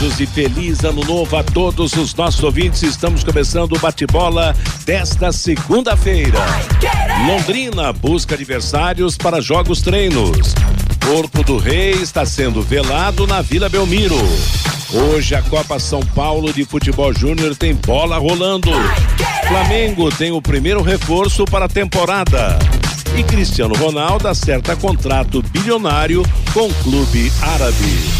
desejos e feliz ano novo a todos os nossos ouvintes. Estamos começando o bate-bola desta segunda-feira. Londrina busca adversários para jogos treinos. Corpo do Rei está sendo velado na Vila Belmiro. Hoje a Copa São Paulo de Futebol Júnior tem bola rolando. Flamengo tem o primeiro reforço para a temporada. E Cristiano Ronaldo acerta contrato bilionário com o clube árabe.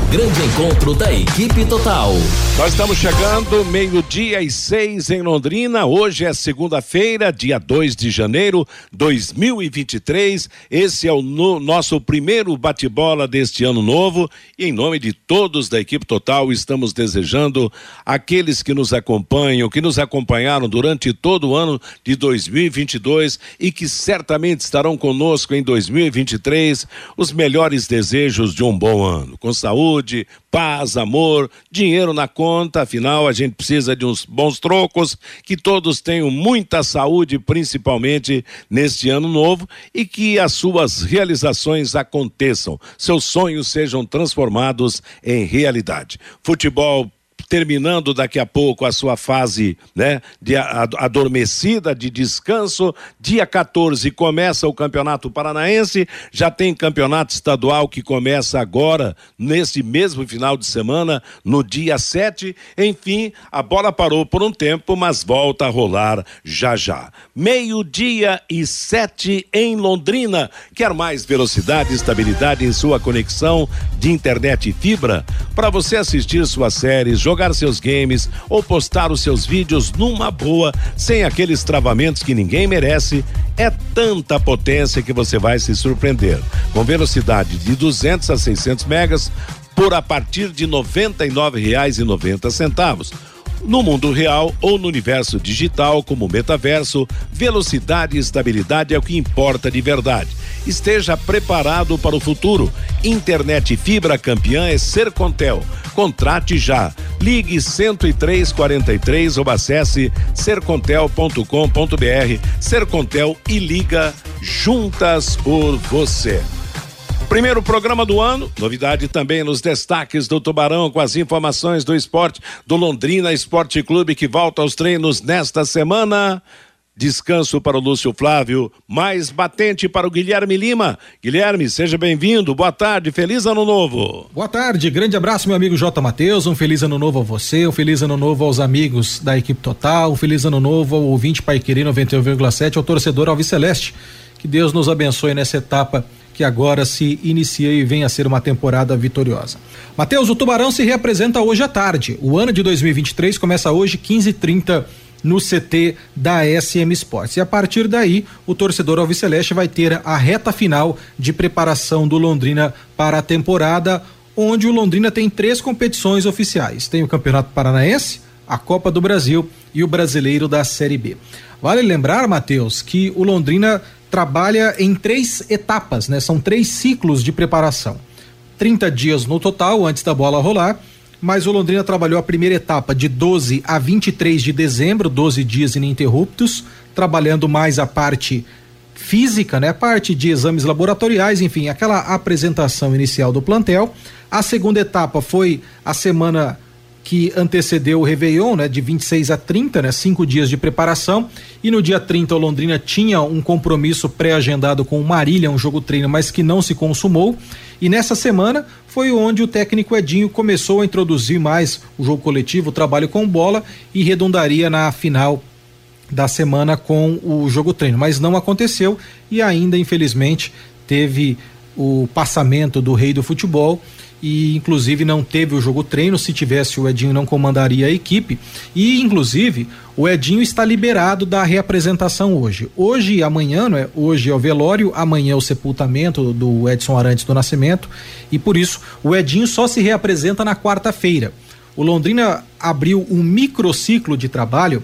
Grande encontro da equipe total. Nós estamos chegando, meio-dia e seis em Londrina. Hoje é segunda-feira, dia 2 de janeiro de 2023. Esse é o no, nosso primeiro bate-bola deste ano novo. E em nome de todos da equipe total, estamos desejando aqueles que nos acompanham, que nos acompanharam durante todo o ano de 2022 e que certamente estarão conosco em 2023, os melhores desejos de um bom ano. Com saúde, paz, amor, dinheiro na conta, afinal a gente precisa de uns bons trocos, que todos tenham muita saúde, principalmente neste ano novo, e que as suas realizações aconteçam, seus sonhos sejam transformados em realidade. Futebol terminando daqui a pouco a sua fase né, de adormecida, de descanso. Dia 14 começa o Campeonato Paranaense, já tem campeonato estadual que começa agora, nesse mesmo final de semana, no dia 7. Enfim, a bola parou por um tempo, mas volta a rolar já já. Meio-dia e sete em Londrina. Quer mais velocidade e estabilidade em sua conexão de internet e fibra? Para você assistir suas séries, jogar seus games ou postar os seus vídeos numa boa, sem aqueles travamentos que ninguém merece, é tanta potência que você vai se surpreender. Com velocidade de 200 a 600 megas por a partir de R$ 99,90 no mundo real ou no universo digital, como metaverso, velocidade e estabilidade é o que importa de verdade. Esteja preparado para o futuro. Internet fibra campeã é Sercontel. Contrate já. Ligue 10343 ou acesse sercontel.com.br. Sercontel e liga juntas por você. Primeiro programa do ano, novidade também nos destaques do Tubarão com as informações do esporte do Londrina Esporte Clube que volta aos treinos nesta semana. Descanso para o Lúcio Flávio, mais batente para o Guilherme Lima. Guilherme, seja bem-vindo. Boa tarde, feliz ano novo. Boa tarde, grande abraço, meu amigo J. Matheus. Um feliz ano novo a você, um feliz ano novo aos amigos da equipe total, um feliz ano novo ao ouvinte Pai Querer 91,7, ao torcedor Alves Celeste. Que Deus nos abençoe nessa etapa que agora se inicia e vem a ser uma temporada vitoriosa. Matheus, o Tubarão se reapresenta hoje à tarde. O ano de 2023 começa hoje 15:30 no CT da SM Sports. E a partir daí, o torcedor Alviceleste vai ter a reta final de preparação do Londrina para a temporada, onde o Londrina tem três competições oficiais: tem o Campeonato Paranaense, a Copa do Brasil e o Brasileiro da Série B. Vale lembrar, Matheus, que o Londrina trabalha em três etapas, né? São três ciclos de preparação. 30 dias no total antes da bola rolar, mas o Londrina trabalhou a primeira etapa de 12 a 23 de dezembro, 12 dias ininterruptos, trabalhando mais a parte física, né? A parte de exames laboratoriais, enfim, aquela apresentação inicial do plantel. A segunda etapa foi a semana que antecedeu o Réveillon, né, de 26 a 30, né, cinco dias de preparação. E no dia 30, o Londrina tinha um compromisso pré-agendado com o Marília, um jogo treino, mas que não se consumou. E nessa semana foi onde o técnico Edinho começou a introduzir mais o jogo coletivo, o trabalho com bola e redundaria na final da semana com o jogo treino. Mas não aconteceu e ainda, infelizmente, teve o passamento do rei do futebol e inclusive não teve o jogo treino. Se tivesse, o Edinho não comandaria a equipe. E inclusive o Edinho está liberado da reapresentação hoje. Hoje e amanhã, não é? Hoje é o velório, amanhã é o sepultamento do Edson Arantes do Nascimento e por isso o Edinho só se reapresenta na quarta-feira. O Londrina abriu um microciclo de trabalho.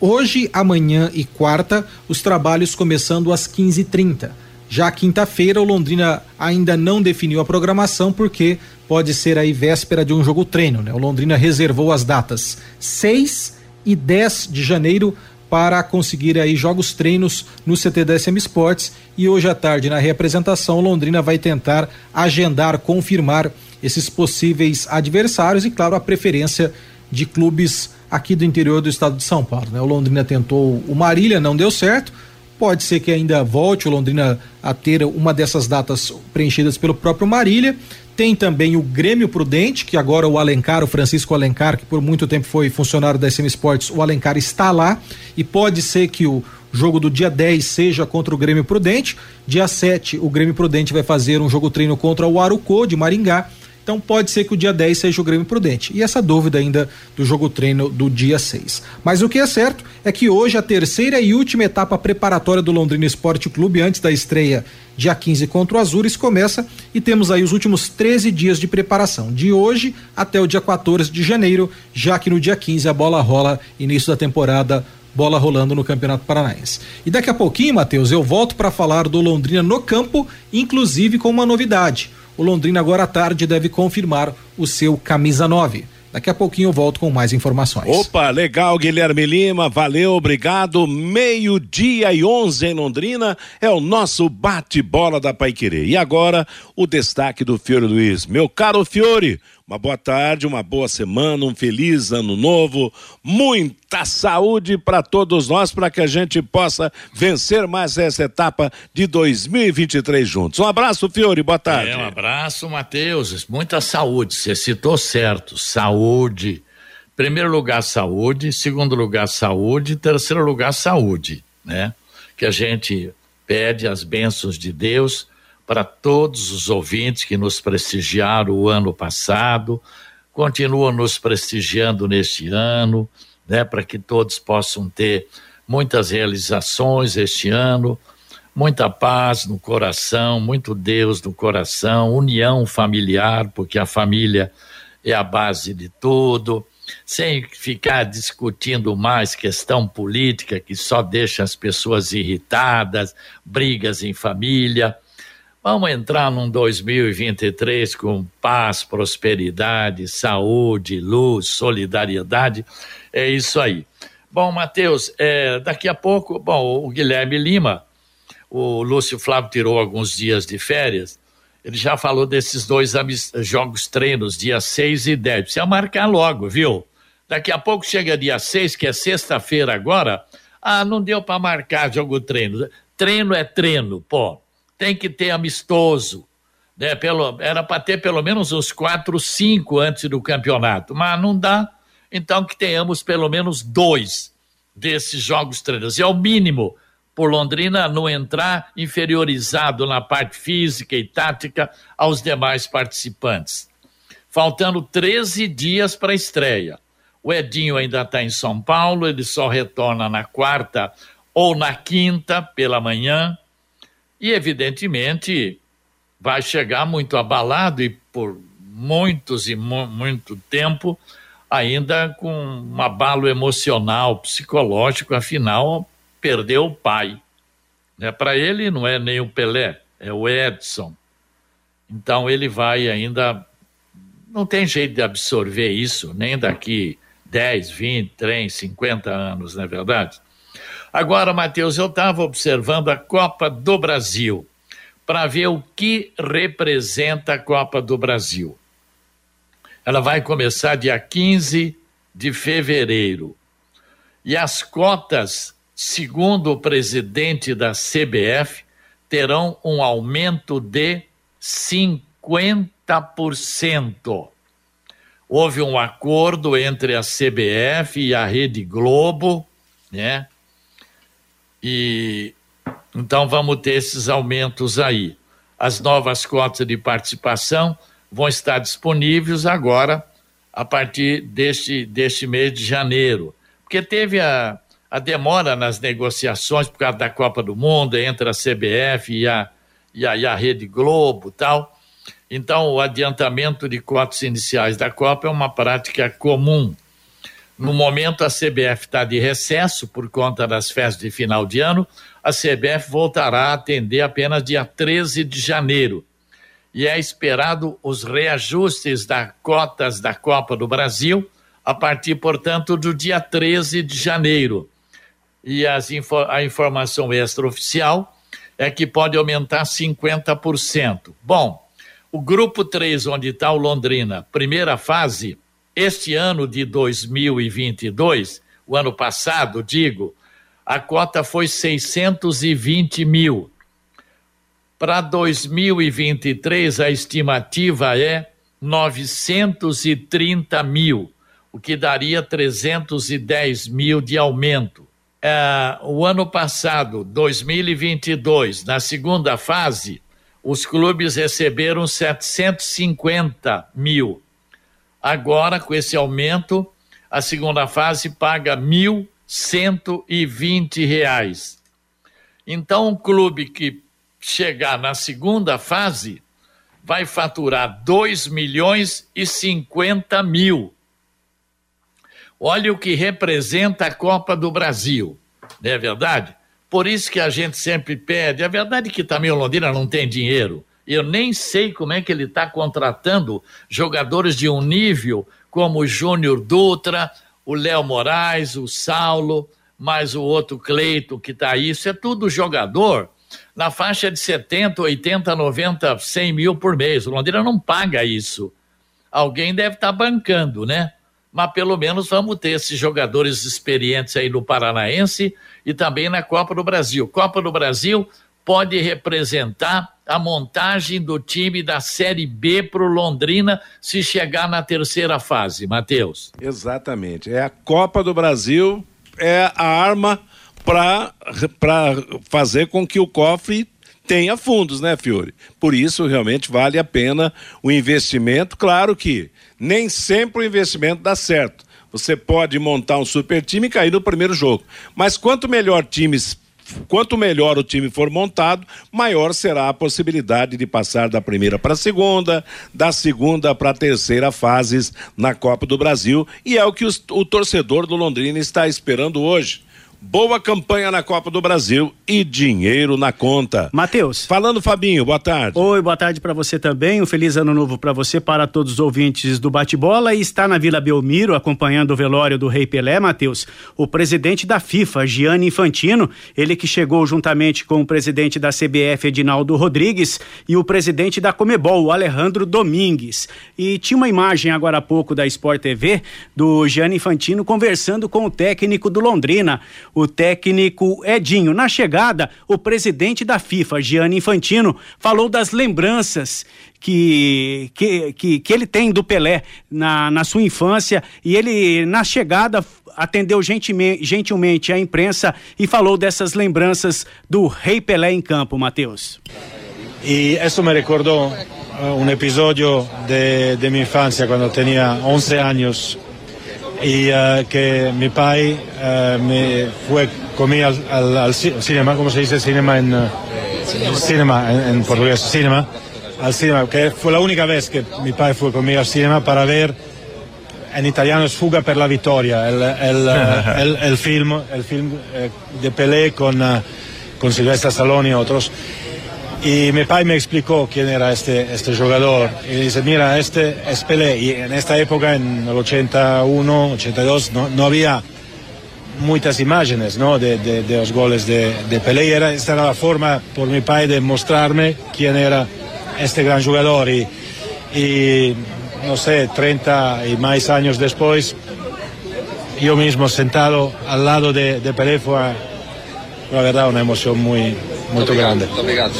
Hoje, amanhã e quarta, os trabalhos começando às 15h30. Já quinta-feira, o Londrina ainda não definiu a programação porque pode ser aí véspera de um jogo treino, né? O Londrina reservou as datas 6 e 10 de janeiro para conseguir aí jogos treinos no CT da SM Sports e hoje à tarde na reapresentação Londrina vai tentar agendar, confirmar esses possíveis adversários e claro a preferência de clubes aqui do interior do estado de São Paulo, né? O Londrina tentou o Marília, não deu certo. Pode ser que ainda volte o Londrina a ter uma dessas datas preenchidas pelo próprio Marília. Tem também o Grêmio Prudente, que agora o Alencar, o Francisco Alencar, que por muito tempo foi funcionário da SM Sports, o Alencar está lá e pode ser que o jogo do dia 10 seja contra o Grêmio Prudente. Dia 7, o Grêmio Prudente vai fazer um jogo treino contra o Arucô de Maringá então pode ser que o dia 10 seja o Grêmio Prudente. E essa dúvida ainda do jogo treino do dia 6. Mas o que é certo é que hoje a terceira e última etapa preparatória do Londrina Esporte Clube antes da estreia dia 15 contra o Azures começa e temos aí os últimos 13 dias de preparação, de hoje até o dia 14 de janeiro, já que no dia 15 a bola rola início da temporada bola rolando no Campeonato Paranaense. E daqui a pouquinho, Matheus, eu volto para falar do Londrina no campo, inclusive com uma novidade o Londrina agora à tarde deve confirmar o seu camisa 9. Daqui a pouquinho eu volto com mais informações. Opa, legal, Guilherme Lima, valeu, obrigado. Meio-dia e 11 em Londrina é o nosso bate-bola da Paiquerê. E agora, o destaque do Fiore Luiz. Meu caro Fiore, uma boa tarde, uma boa semana, um feliz ano novo, muita saúde para todos nós, para que a gente possa vencer mais essa etapa de 2023 juntos. Um abraço, Fiore, boa tarde. É, um abraço, Matheus. Muita saúde, você citou certo. Saúde. Primeiro lugar, saúde. Segundo lugar, saúde. Terceiro lugar, saúde, né? Que a gente pede as bênçãos de Deus para todos os ouvintes que nos prestigiaram o ano passado, continuam nos prestigiando neste ano, né, para que todos possam ter muitas realizações este ano, muita paz no coração, muito Deus no coração, união familiar, porque a família é a base de tudo, sem ficar discutindo mais questão política que só deixa as pessoas irritadas, brigas em família. Vamos entrar num 2023 com paz, prosperidade, saúde, luz, solidariedade. É isso aí. Bom, Matheus, é, daqui a pouco, bom, o Guilherme Lima, o Lúcio Flávio tirou alguns dias de férias, ele já falou desses dois jogos treinos, dia 6 e 10. Precisa marcar logo, viu? Daqui a pouco chega dia 6, que é sexta-feira agora. Ah, não deu para marcar jogo treino. Treino é treino, pô tem que ter amistoso. Né? Pelo, era para ter pelo menos uns quatro, cinco antes do campeonato, mas não dá. Então que tenhamos pelo menos dois desses jogos treinos. É o mínimo por Londrina não entrar inferiorizado na parte física e tática aos demais participantes. Faltando 13 dias para a estreia. O Edinho ainda está em São Paulo, ele só retorna na quarta ou na quinta pela manhã e, evidentemente, vai chegar muito abalado e por muitos e mu muito tempo ainda com um abalo emocional, psicológico, afinal, perdeu o pai. Né? Para ele não é nem o Pelé, é o Edson. Então ele vai ainda. Não tem jeito de absorver isso, nem daqui 10, 20, 30, 50 anos, não é verdade? Agora, Matheus, eu estava observando a Copa do Brasil para ver o que representa a Copa do Brasil. Ela vai começar dia 15 de fevereiro. E as cotas, segundo o presidente da CBF, terão um aumento de 50%. Houve um acordo entre a CBF e a Rede Globo, né? E então vamos ter esses aumentos aí. as novas cotas de participação vão estar disponíveis agora, a partir deste, deste mês de janeiro. Porque teve a, a demora nas negociações por causa da Copa do Mundo entre a CBF e a, e a, e a Rede Globo tal. Então, o adiantamento de cotas iniciais da Copa é uma prática comum. No momento, a CBF está de recesso por conta das festas de final de ano. A CBF voltará a atender apenas dia 13 de janeiro. E é esperado os reajustes das cotas da Copa do Brasil a partir, portanto, do dia 13 de janeiro. E as, a informação extraoficial é que pode aumentar 50%. Bom, o grupo 3, onde está o Londrina, primeira fase, este ano de 2022, o ano passado, digo, a cota foi 620 mil. Para 2023, a estimativa é 930 mil, o que daria 310 mil de aumento. É, o ano passado, 2022, na segunda fase, os clubes receberam 750 mil. Agora, com esse aumento, a segunda fase paga 1.120 reais. Então, um clube que chegar na segunda fase vai faturar 2 milhões e 50 mil. Olha o que representa a Copa do Brasil, não é verdade? Por isso que a gente sempre pede. A verdade é que também o Londrina não tem dinheiro. Eu nem sei como é que ele está contratando jogadores de um nível como o Júnior Dutra, o Léo Moraes, o Saulo, mais o outro Cleito que está aí. Isso é tudo jogador na faixa de 70, 80, 90, 100 mil por mês. O Londrina não paga isso. Alguém deve estar tá bancando, né? Mas pelo menos vamos ter esses jogadores experientes aí no Paranaense e também na Copa do Brasil. Copa do Brasil pode representar a montagem do time da Série B para o Londrina se chegar na terceira fase, Matheus. Exatamente. É a Copa do Brasil, é a arma para fazer com que o cofre tenha fundos, né, Fiore? Por isso, realmente vale a pena o investimento. Claro que nem sempre o investimento dá certo. Você pode montar um super time e cair no primeiro jogo. Mas quanto melhor times quanto melhor o time for montado, maior será a possibilidade de passar da primeira para a segunda, da segunda para a terceira fases na Copa do Brasil. E é o que os, o torcedor do Londrina está esperando hoje. Boa campanha na Copa do Brasil e dinheiro na conta. Matheus. Falando, Fabinho, boa tarde. Oi, boa tarde para você também. Um feliz ano novo para você, para todos os ouvintes do Bate-Bola. E está na Vila Belmiro, acompanhando o velório do Rei Pelé, Matheus, o presidente da FIFA, Gianni Infantino, ele que chegou juntamente com o presidente da CBF, Edinaldo Rodrigues, e o presidente da Comebol, Alejandro Domingues. E tinha uma imagem agora há pouco da Sport TV do Gianni Infantino conversando com o técnico do Londrina o técnico Edinho. Na chegada, o presidente da FIFA, Gianni Infantino, falou das lembranças que, que, que, que ele tem do Pelé na, na sua infância e ele, na chegada, atendeu gentilmente, gentilmente a imprensa e falou dessas lembranças do Rei Pelé em campo, Matheus. E isso me recordou uh, um episódio de, de minha infância, quando eu tinha 11 anos y uh, que mi pai uh, me fue conmigo al, al, al, cinema, ¿cómo se dice cinema en, uh, cinema en, en, portugués? Cinema, al cinema, que fue la única vez que mi pai fue conmigo al cinema para ver en italiano es Fuga per la Vittoria, el, el, el, el film, el film eh, de Pelé con, con Silvestre Stallone y otros. Y mi padre me explicó quién era este, este jugador. Y dice, mira, este es Pelé. Y en esta época, en el 81, 82, no, no había muchas imágenes ¿no? de, de, los goles de, de Pelé. Era, esta era la forma por mi padre de mostrarme quién era este gran jugador. Y, y no sé, 30 y más años después, yo mismo sentado al lado de, de Pelé fue, la verdad, una emoción muy, muito grande. Muito obrigado.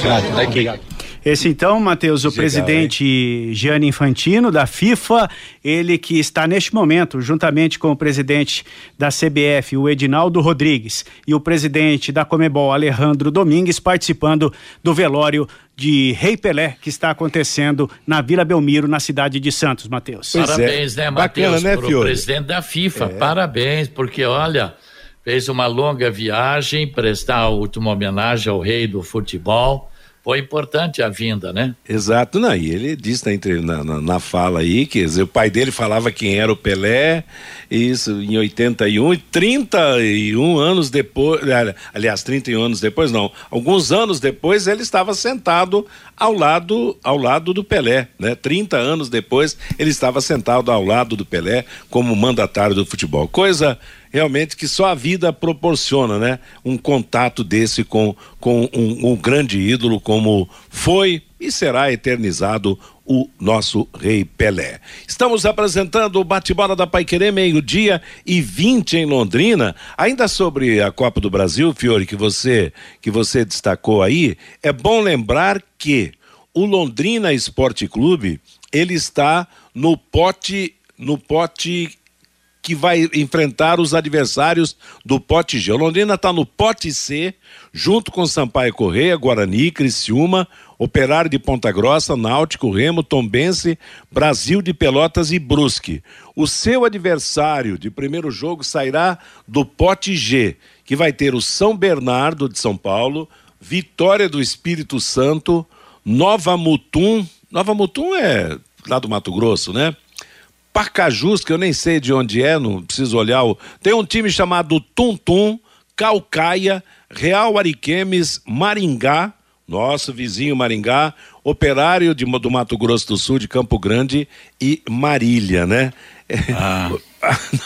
Obrigado. Esse então, Matheus, o Legal, presidente Gianni Infantino da FIFA, ele que está neste momento, juntamente com o presidente da CBF, o Edinaldo Rodrigues, e o presidente da Comebol, Alejandro Domingues, participando do velório de Rei Pelé, que está acontecendo na Vila Belmiro, na cidade de Santos, Matheus. É. Parabéns, né, Bacana, Matheus, né, pro Fiore? presidente da FIFA. Parabéns, porque olha, fez uma longa viagem, prestar a última homenagem ao rei do futebol. Foi importante a vinda, né? Exato, não, e ele disse na, na, na- fala aí, que dizer, o pai dele falava quem era o Pelé, isso em 81, e 31 anos depois, ali- aliás, 31 anos depois não, alguns anos depois ele estava sentado ao lado, ao lado do Pelé, né? 30 anos depois ele estava sentado ao lado do Pelé como mandatário do futebol. Coisa realmente que só a vida proporciona, né? Um contato desse com, com um, um grande ídolo como foi e será eternizado o nosso rei Pelé. Estamos apresentando o bate-bola da Paiquerê, meio-dia e 20 em Londrina. Ainda sobre a Copa do Brasil, Fiore, que você que você destacou aí, é bom lembrar que o Londrina Esporte Clube, ele está no pote no pote que vai enfrentar os adversários do pote G. O Londrina está no pote C, junto com Sampaio Correia, Guarani, Criciúma, Operário de Ponta Grossa, Náutico, Remo, Tombense, Brasil de Pelotas e Brusque. O seu adversário de primeiro jogo sairá do pote G, que vai ter o São Bernardo de São Paulo, Vitória do Espírito Santo, Nova Mutum. Nova Mutum é lá do Mato Grosso, né? Pacajus, que eu nem sei de onde é, não preciso olhar. O... Tem um time chamado Tum Tum, Calcaia, Real Ariquemes, Maringá, nosso vizinho Maringá, Operário de, do Mato Grosso do Sul, de Campo Grande e Marília, né? Ah.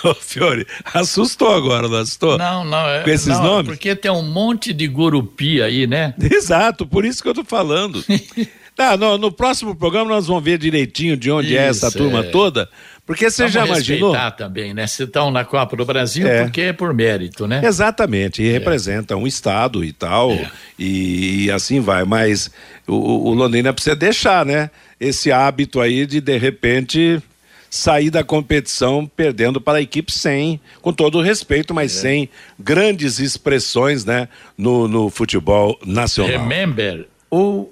não, Fiore, assustou agora, não assustou? Não, não, é. Com esses não, nomes? Porque tem um monte de gurupi aí, né? Exato, por isso que eu tô falando. Ah, no, no próximo programa nós vamos ver direitinho de onde é essa Isso, turma é. toda, porque você Vamos já imaginou? também, né? Se estão na Copa do Brasil, É. porque é por mérito, né? Exatamente, e representa um estado e tal, É. e, assim vai. Mas o, o Londrina precisa deixar, né? Esse hábito aí de de repente sair da competição perdendo para a equipe sem, com todo o respeito, É. mas sem grandes expressões, né? No, no futebol nacional. Remember, o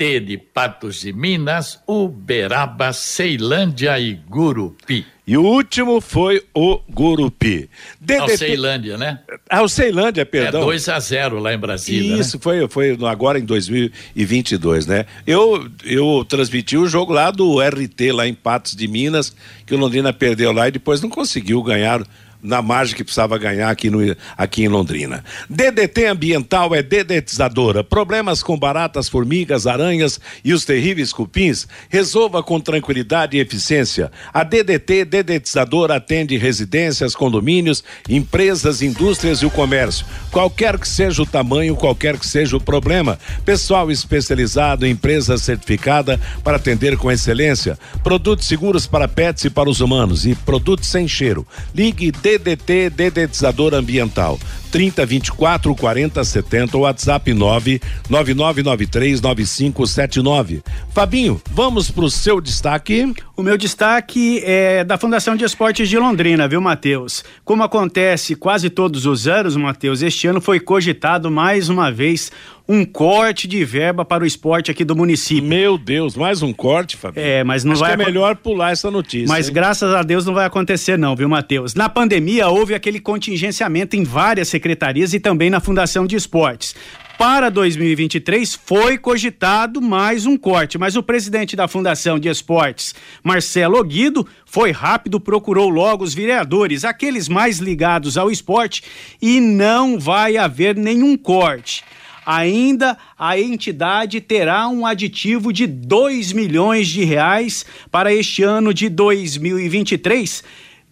De Patos de Minas, Uberaba, Ceilândia e Gurupi. E o último foi o Gurupi. Não, DDT Ceilândia, né? Ah, o Ceilândia, É perdão. 2 a 0 lá em Brasília, Isso né? foi, foi agora em 2022, né? Eu, eu transmiti o jogo lá do RT, lá em Patos de Minas, que o Londrina perdeu lá e depois não conseguiu ganhar na margem que precisava ganhar aqui, no, aqui em Londrina. DDT Ambiental é dedetizadora. Problemas com baratas, formigas, aranhas e os terríveis cupins? Resolva com tranquilidade e eficiência. A DDT Dedetizadora atende residências, condomínios, empresas, indústrias e o comércio. Qualquer que seja o tamanho, qualquer que seja o problema. Pessoal especializado, empresa certificada para atender com excelência. Produtos seguros para pets e para os humanos e produtos sem cheiro. Ligue DDT Dedetizador Ambiental 30 24 40 70 WhatsApp 9 9993 9579. Fabinho, vamos pro seu destaque. O meu destaque é da Fundação de Esportes de Londrina, viu, Matheus? Como acontece quase todos os anos, Matheus, este ano foi cogitado mais uma vez um corte de verba para o esporte aqui do município. Meu Deus, mais um corte, Fabinho. É, mas não Acho vai que é melhor pular essa notícia. Mas hein? graças a Deus não vai acontecer não, viu, Matheus? Na pandemia houve aquele contingenciamento em várias secretarias e também na Fundação de Esportes. Para 2023 foi cogitado mais um corte, mas o presidente da Fundação de Esportes, Marcelo Guido, foi rápido, procurou logo os vereadores, aqueles mais ligados ao esporte, e não vai haver nenhum corte. Ainda a entidade terá um aditivo de 2 milhões de reais para este ano de 2023.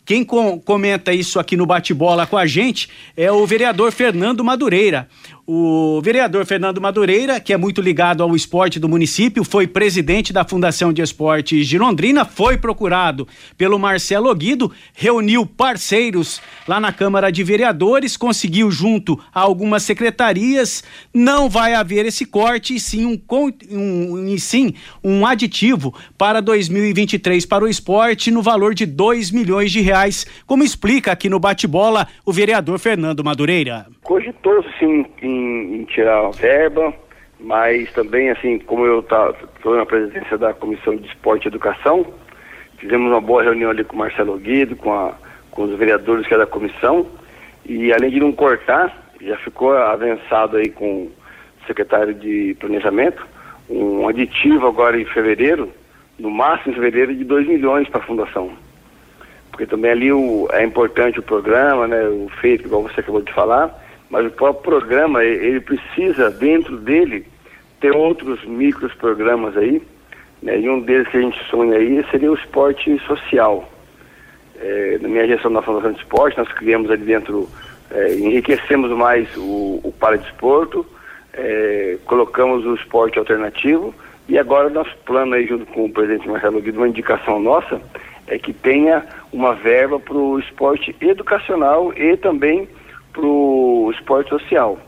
Quem com- comenta isso aqui no bate-bola com a gente é o vereador Fernando Madureira. O vereador Fernando Madureira, que é muito ligado ao esporte do município, foi presidente da Fundação de Esportes de Londrina, foi procurado pelo Marcelo Guido, reuniu parceiros lá na Câmara de Vereadores, conseguiu junto a algumas secretarias, não vai haver esse corte, e sim um, um, e sim um aditivo para 2023 para o esporte no valor de 2 milhões de reais, como explica aqui no bate-bola o vereador Fernando Madureira. Cogitou-se sim em em, em tirar a verba, mas também, assim, como eu estou na presidência da Comissão de Esporte e Educação, fizemos uma boa reunião ali com o Marcelo Guido, com, a, com os vereadores que é da comissão, e além de não cortar, já ficou avançado aí com o secretário de Planejamento, um aditivo agora em fevereiro, no máximo em fevereiro, de 2 milhões para a fundação. Porque também ali o, é importante o programa, né, o feito, igual você acabou de falar, mas o próprio programa, ele precisa, dentro dele, ter outros micros programas aí, né? e um deles que a gente sonha aí seria o esporte social. É, na minha gestão da Fundação de Esporte, nós criamos ali dentro, é, enriquecemos mais o, o paradesporto, é, colocamos o esporte alternativo, e agora nosso plano aí, junto com o presidente Marcelo Guido, uma indicação nossa, é que tenha uma verba para o esporte educacional e também para o esporte social.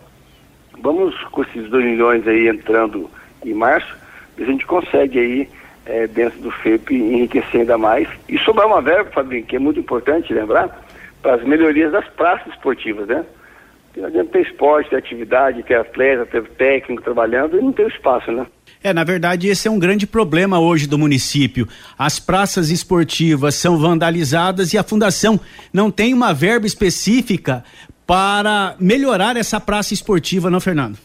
Vamos com esses 2 milhões aí entrando em março, a gente consegue aí, é, dentro do FEP, enriquecer ainda mais. E sobrar uma verba, Fabinho, que é muito importante lembrar, para as melhorias das praças esportivas, né? Não adianta ter esporte, ter atividade, ter atleta, ter técnico trabalhando e não ter espaço, né? É, na verdade, esse é um grande problema hoje do município. As praças esportivas são vandalizadas e a fundação não tem uma verba específica para melhorar essa praça esportiva, não, Fernando?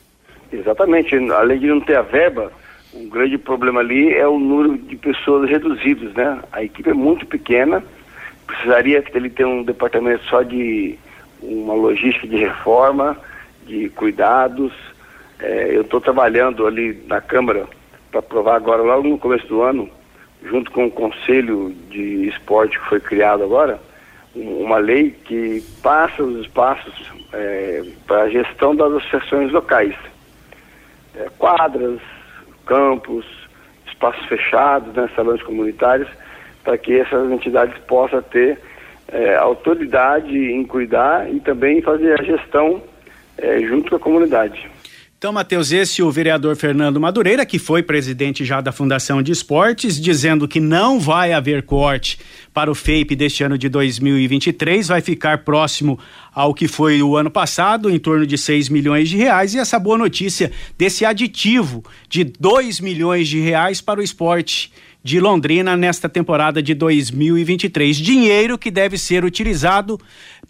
Exatamente. Além de não ter a verba, um grande problema ali é o número de pessoas reduzidos, né? A equipe é muito pequena, precisaria que ele ter um departamento só de uma logística de reforma, de cuidados. É, eu estou trabalhando ali na Câmara para aprovar agora, logo no começo do ano, junto com o Conselho de Esporte que foi criado agora, uma lei que passa os espaços é, para a gestão das associações locais. É, quadras, campos, espaços fechados, né, salões comunitários, para que essas entidades possam ter é, autoridade em cuidar e também fazer a gestão é, junto com a comunidade. Então, Matheus, esse o vereador Fernando Madureira, que foi presidente já da Fundação de Esportes, dizendo que não vai haver corte para o FAPE deste ano de 2023, vai ficar próximo ao que foi o ano passado, em torno de 6 milhões de reais, e essa boa notícia desse aditivo de 2 milhões de reais para o esporte de Londrina nesta temporada de 2023. Dinheiro que deve ser utilizado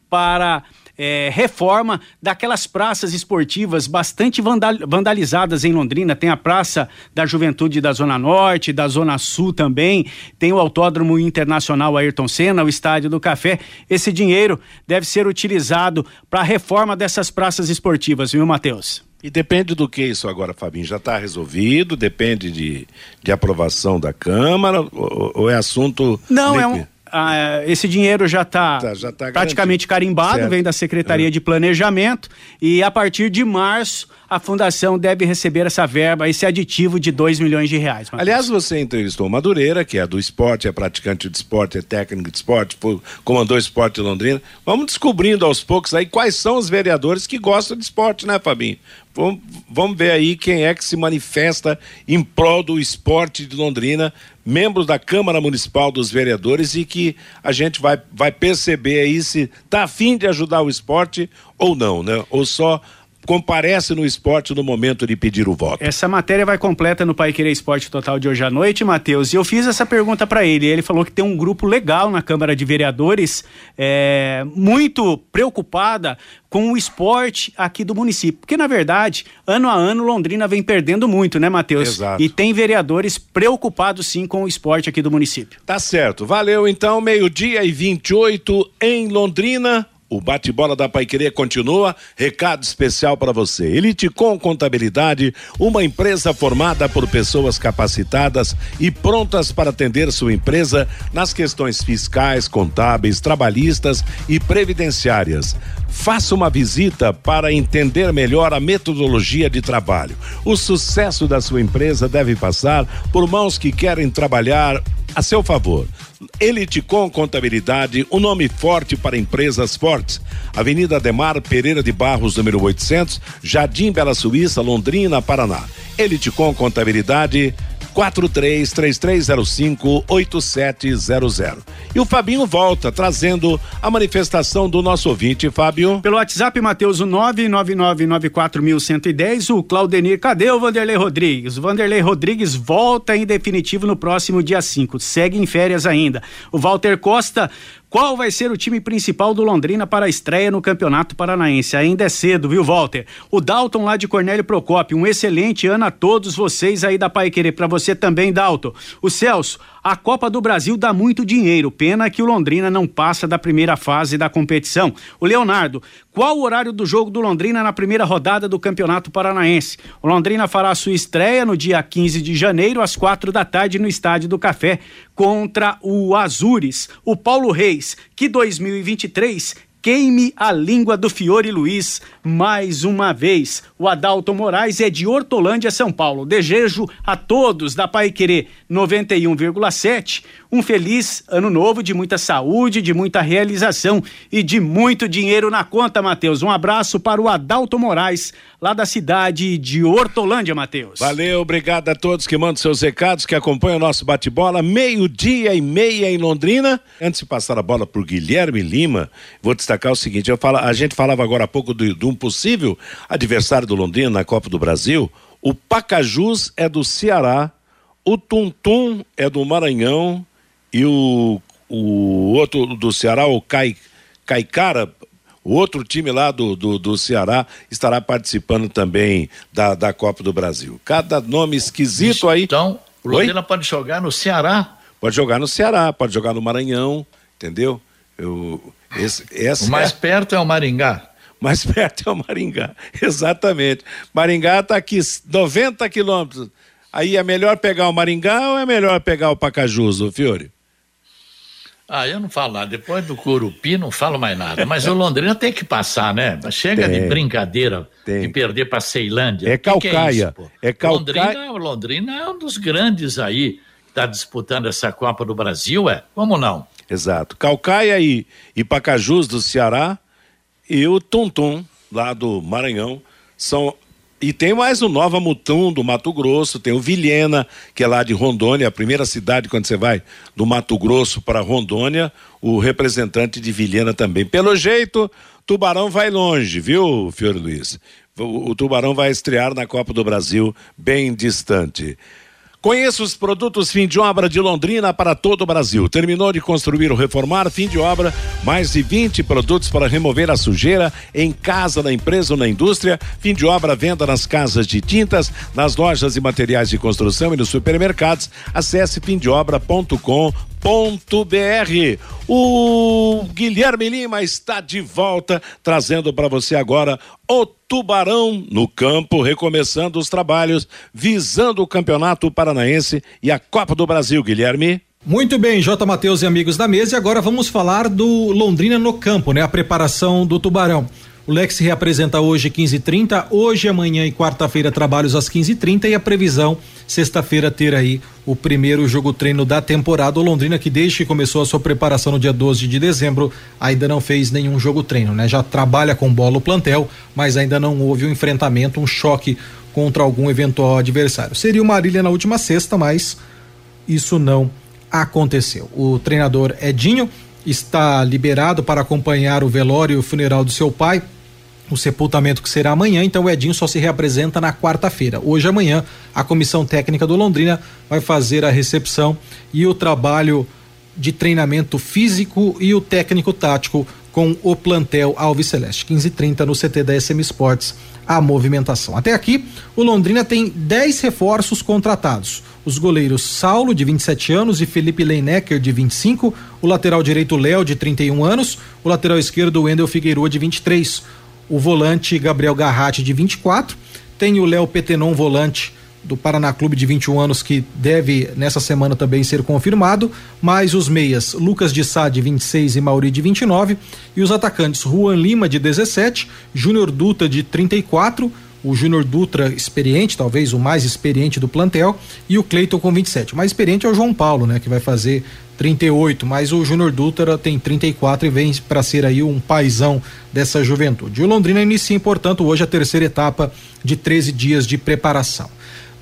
para é, reforma daquelas praças esportivas bastante vandalizadas em Londrina. Tem a Praça da Juventude da Zona Norte, da Zona Sul também, tem o Autódromo Internacional Ayrton Senna, o Estádio do Café. Esse dinheiro deve ser utilizado para a reforma dessas praças esportivas, viu, Matheus? E depende do que isso agora, Fabinho? Já está resolvido? Depende de, de aprovação da Câmara? Ou, ou é assunto. Não, é um, ah, esse dinheiro já está tá, já tá praticamente carimbado, certo. vem da Secretaria é. de Planejamento e a partir de março a fundação deve receber essa verba, esse aditivo de 2 milhões de reais. Marcos. Aliás, você entrevistou Madureira, que é do esporte, é praticante de esporte, é técnico de esporte, comandou esporte em Londrina. Vamos descobrindo aos poucos aí quais são os vereadores que gostam de esporte, né, Fabinho? Vamos, vamos ver aí quem é que se manifesta em prol do esporte de Londrina, membros da Câmara Municipal dos Vereadores e que a gente vai, vai perceber aí se tá afim de ajudar o esporte ou não, né? Ou só comparece no esporte no momento de pedir o voto. Essa matéria vai completa no Pai Querer Esporte Total de hoje à noite, Matheus. E eu fiz essa pergunta para ele. Ele falou que tem um grupo legal na Câmara de Vereadores, é, muito preocupada com o esporte aqui do município. Porque, na verdade, ano a ano, Londrina vem perdendo muito, né, Matheus? Exato. E tem vereadores preocupados sim com o esporte aqui do município. Tá certo. Valeu, então, meio-dia e 28 em Londrina. O bate-bola da Paiqueria continua. Recado especial para você. Elite com Contabilidade, uma empresa formada por pessoas capacitadas e prontas para atender sua empresa nas questões fiscais, contábeis, trabalhistas e previdenciárias. Faça uma visita para entender melhor a metodologia de trabalho. O sucesso da sua empresa deve passar por mãos que querem trabalhar a seu favor. Elite com Contabilidade, um nome forte para empresas fortes. Avenida Demar Pereira de Barros, número 800, Jardim Bela Suíça, Londrina, Paraná. Elite com Contabilidade 4333058700. E o Fabinho volta trazendo a manifestação do nosso ouvinte, Fábio. Pelo WhatsApp, Matheus, o 99994110, o Claudenir, cadê o Vanderlei Rodrigues? O Vanderlei Rodrigues volta em definitivo no próximo dia 5, segue em férias ainda. O Walter Costa qual vai ser o time principal do Londrina para a estreia no Campeonato Paranaense? Ainda é cedo, viu, Walter? O Dalton lá de Cornélio Procópio, um excelente ano a todos vocês aí da Pai Querer. Para você também, Dalton. O Celso, a Copa do Brasil dá muito dinheiro, pena que o Londrina não passa da primeira fase da competição. O Leonardo, qual o horário do jogo do Londrina na primeira rodada do Campeonato Paranaense? O Londrina fará sua estreia no dia 15 de janeiro, às quatro da tarde, no Estádio do Café, contra o Azures. O Paulo Reis, que 2023 queime a língua do Fiore Luiz mais uma vez. O Adalto Moraes é de Hortolândia, São Paulo. Desejo a todos da Pai Querer 91,7 um feliz ano novo de muita saúde, de muita realização e de muito dinheiro na conta, Matheus. Um abraço para o Adalto Moraes, lá da cidade de Hortolândia, Matheus. Valeu, obrigado a todos que mandam seus recados, que acompanham o nosso bate-bola, meio-dia e meia em Londrina. Antes de passar a bola para o Guilherme Lima, vou destacar o seguinte: eu falo, a gente falava agora há pouco de, de um possível adversário do Londrina na Copa do Brasil. O Pacajus é do Ceará, o Tum Tum é do Maranhão e o, o outro do Ceará, o Cai, Caicara, o outro time lá do, do, do, Ceará estará participando também da, da Copa do Brasil. Cada nome esquisito aí. Então, o Londrina pode jogar no Ceará? Pode jogar no Ceará, pode jogar no Maranhão, entendeu? Eu, esse, o mais é... perto é o Maringá. Mais perto é o Maringá, exatamente. Maringá está aqui 90 quilômetros. Aí é melhor pegar o Maringá ou é melhor pegar o Pacajus, o Fiore? Ah, eu não falo nada. Depois do Curupi, não falo mais nada. Mas o Londrina tem que passar, né? Chega tem, de brincadeira tem. de perder para Ceilândia. É calcaia. Que que é, é calcaia. Londrina, Londrina é um dos grandes aí que está disputando essa Copa do Brasil, é? Como não? Exato. Calcaia e, e Pacajus do Ceará e o Tum lá do Maranhão são e tem mais o Nova Mutum do Mato Grosso, tem o Vilhena, que é lá de Rondônia, a primeira cidade quando você vai do Mato Grosso para Rondônia, o representante de Vilhena também. Pelo jeito, Tubarão vai longe, viu, Fiore Luiz? O, o Tubarão vai estrear na Copa do Brasil bem distante. Conheça os produtos fim de obra de Londrina para todo o Brasil. Terminou de construir ou reformar, fim de obra, mais de 20 produtos para remover a sujeira em casa, na empresa ou na indústria. Fim de obra, venda nas casas de tintas, nas lojas e materiais de construção e nos supermercados. Acesse fimdeobra.com br O Guilherme Lima está de volta, trazendo para você agora o Tubarão no campo, recomeçando os trabalhos, visando o Campeonato Paranaense e a Copa do Brasil, Guilherme. Muito bem, J. Matheus e amigos da mesa, e agora vamos falar do Londrina no campo, né? A preparação do Tubarão. O Lex se reapresenta hoje 15:30, hoje, amanhã e quarta-feira trabalhos às 15:30 e a previsão sexta-feira ter aí o primeiro jogo treino da temporada. O Londrina que desde que começou a sua preparação no dia 12 de dezembro ainda não fez nenhum jogo treino, né? Já trabalha com bola o plantel, mas ainda não houve um enfrentamento, um choque contra algum eventual adversário. Seria o Marília na última sexta, mas isso não aconteceu. O treinador Edinho está liberado para acompanhar o velório e o funeral do seu pai o sepultamento que será amanhã, então o Edinho só se reapresenta na quarta-feira. Hoje amanhã a comissão técnica do Londrina vai fazer a recepção e o trabalho de treinamento físico e o técnico tático com o plantel Alves Celeste. 15:30 no CT da SM Sports a movimentação. Até aqui, o Londrina tem 10 reforços contratados. os goleiros Saulo, de 27 anos, e Felipe Leinecker, de 25, o lateral direito Léo, de 31 anos, o lateral esquerdo Wendel Figueiredo, de 23, o volante Gabriel Garratti, de 24, tem o Léo Petenon, volante do Paraná Clube de 21 anos, que deve nessa semana também ser confirmado, mais os meias Lucas de Sá de 26 e Mauri de 29, e os atacantes Juan Lima de 17, Júnior Duta de 34, o Júnior Dutra experiente, talvez o mais experiente do plantel, e o Cleiton com 27. O mais experiente é o João Paulo, né, que vai fazer 38, mas o Júnior Dutra tem 34 e vem para ser aí um paizão dessa juventude. O Londrina inicia, portanto, hoje a terceira etapa de 13 dias de preparação.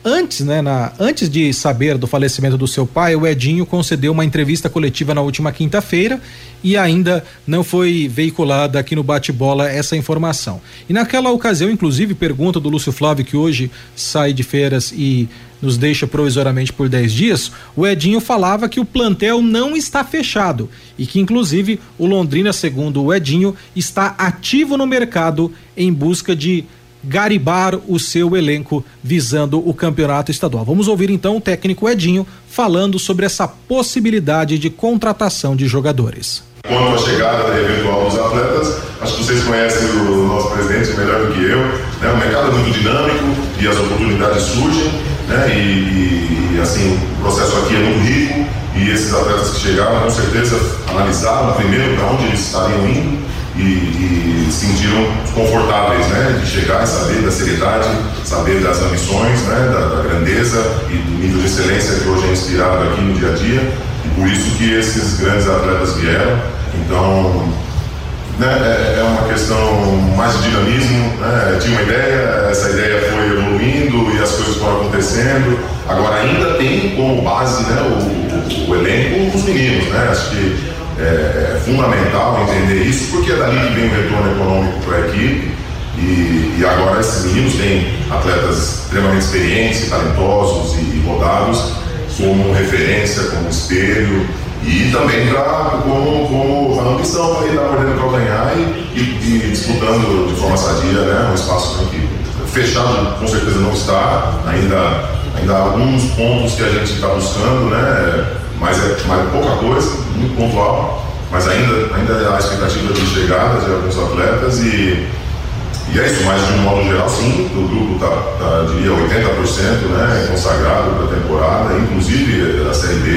Antes, né, na, antes de saber do falecimento do seu pai, o Edinho concedeu uma entrevista coletiva na última quinta-feira e ainda não foi veiculada aqui no bate-bola essa informação. E naquela ocasião, inclusive, pergunta do Lúcio Flávio, que hoje sai de férias e nos deixa provisoriamente por 10 dias, o Edinho falava que o plantel não está fechado e que, inclusive, o Londrina, segundo o Edinho, está ativo no mercado em busca de garibar o seu elenco visando o campeonato estadual. Vamos ouvir então o técnico Edinho falando sobre essa possibilidade de contratação de jogadores. Quanto à chegada eventual dos atletas, acho que vocês conhecem o nosso presidente melhor do que eu. Né? O mercado é muito dinâmico e as oportunidades surgem. Né? E, e, assim, o processo aqui é muito rico e esses atletas que chegaram, com certeza, analisaram primeiro para onde eles estariam indo e, e sentiram confortáveis, né, de chegar e saber da seriedade, saber das ambições, né, da, da, grandeza e do nível de excelência que hoje é inspirado aqui no dia a dia e por isso que esses grandes atletas vieram. Então, né, é, é uma questão mais de dinamismo, né, tinha uma ideia, essa ideia foi evoluindo e as coisas foram acontecendo. Agora ainda tem como base, né, o, o, o elenco os meninos, né, acho que é, é, fundamental entender isso, porque é dali que vem o retorno econômico para a equipe. E, e, agora esses meninos têm atletas extremamente experientes, talentosos e, rodados como referência, como espelho e também pra, como, como a ambição para ir dar mordendo calcanhar e, e, e disputando de forma sadia né, um espaço para. Fechado com certeza não está, ainda, ainda há alguns pontos que a gente está buscando, né? Mas é, mas é pouca coisa, muito pontual, mas ainda, ainda há expectativa de chegada de alguns atletas e, e é isso, mas de um modo geral, sim, o grupo está, tá, diria, 80% né, consagrado para a temporada, inclusive a Série B,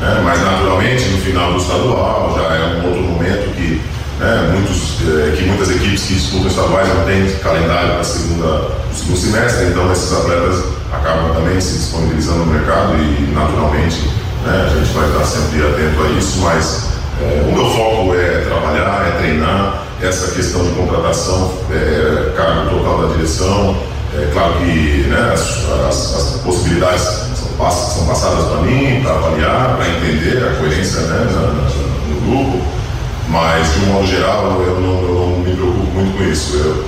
né, mas naturalmente no final do estadual já é um outro momento que, né, muitos, é, que muitas equipes que disputam estaduais não têm calendário para o segundo semestre, então esses atletas acabam também se disponibilizando no mercado e naturalmente né? A gente vai estar sempre atento a isso, mas é, o meu foco é trabalhar, é treinar, essa questão de contratação, é, cargo total da direção. É claro que né, as, as, as possibilidades são, são passadas para mim, para avaliar, para entender a coerência né, na, na, no grupo, mas de um modo geral eu não, eu não me preocupo muito com isso. Eu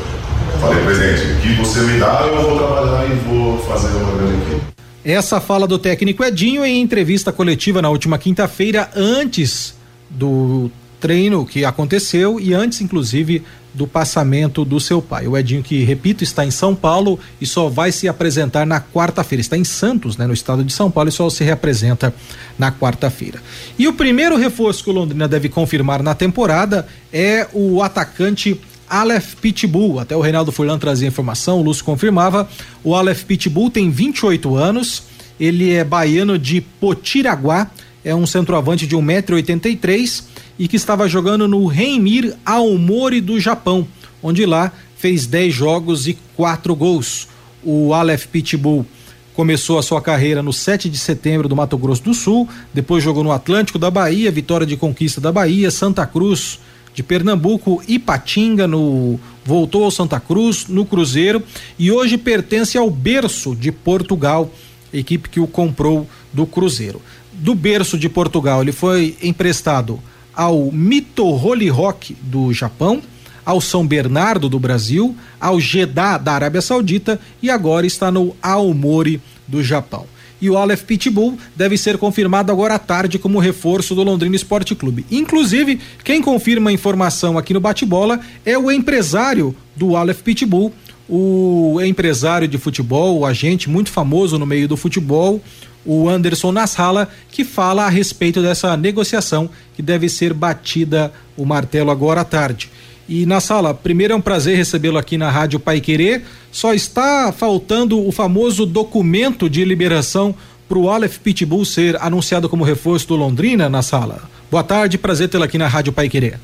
falei, presidente, o que você me dá, eu vou trabalhar e vou fazer uma grande equipe. Essa fala do técnico Edinho em entrevista coletiva na última quinta-feira, antes do treino que aconteceu e antes, inclusive, do passamento do seu pai. O Edinho, que, repito, está em São Paulo e só vai se apresentar na quarta-feira. Está em Santos, né, no estado de São Paulo, e só se reapresenta na quarta-feira. E o primeiro reforço que o Londrina deve confirmar na temporada é o atacante Aleph Pitbull. Até o Reinaldo Furlan trazia informação, o Lúcio confirmava. O Aleph Pitbull tem 28 anos, ele é baiano de Potiraguá, é um centroavante de 1,83m e que estava jogando no Reimir Aomori do Japão, onde lá fez 10 jogos e 4 gols. O Aleph Pitbull começou a sua carreira no 7 de setembro do Mato Grosso do Sul, depois jogou no Atlântico da Bahia, Vitória de Conquista da Bahia, Santa Cruz de Pernambuco, Ipatinga, no voltou ao Santa Cruz, no Cruzeiro e hoje pertence ao berço de Portugal, equipe que o comprou do Cruzeiro. Do berço de Portugal, ele foi emprestado ao Mito Holy Rock do Japão, ao São Bernardo do Brasil, ao Jeddah da Arábia Saudita e agora está no Aomori do Japão e o Aleph Pitbull deve ser confirmado agora à tarde como reforço do Londrina Esporte Clube. Inclusive, quem confirma a informação aqui no bate-bola é o empresário do Aleph Pitbull, o empresário de futebol, o agente muito famoso no meio do futebol, o Anderson Nassala, que fala a respeito dessa negociação que deve ser batida o martelo agora à tarde. E na sala, primeiro é um prazer recebê-lo aqui na Rádio Pai Querer. Só está faltando o famoso documento de liberação para o Aleph Pitbull ser anunciado como reforço do Londrina na sala. Boa tarde, prazer tê-lo aqui na Rádio Pai Querer.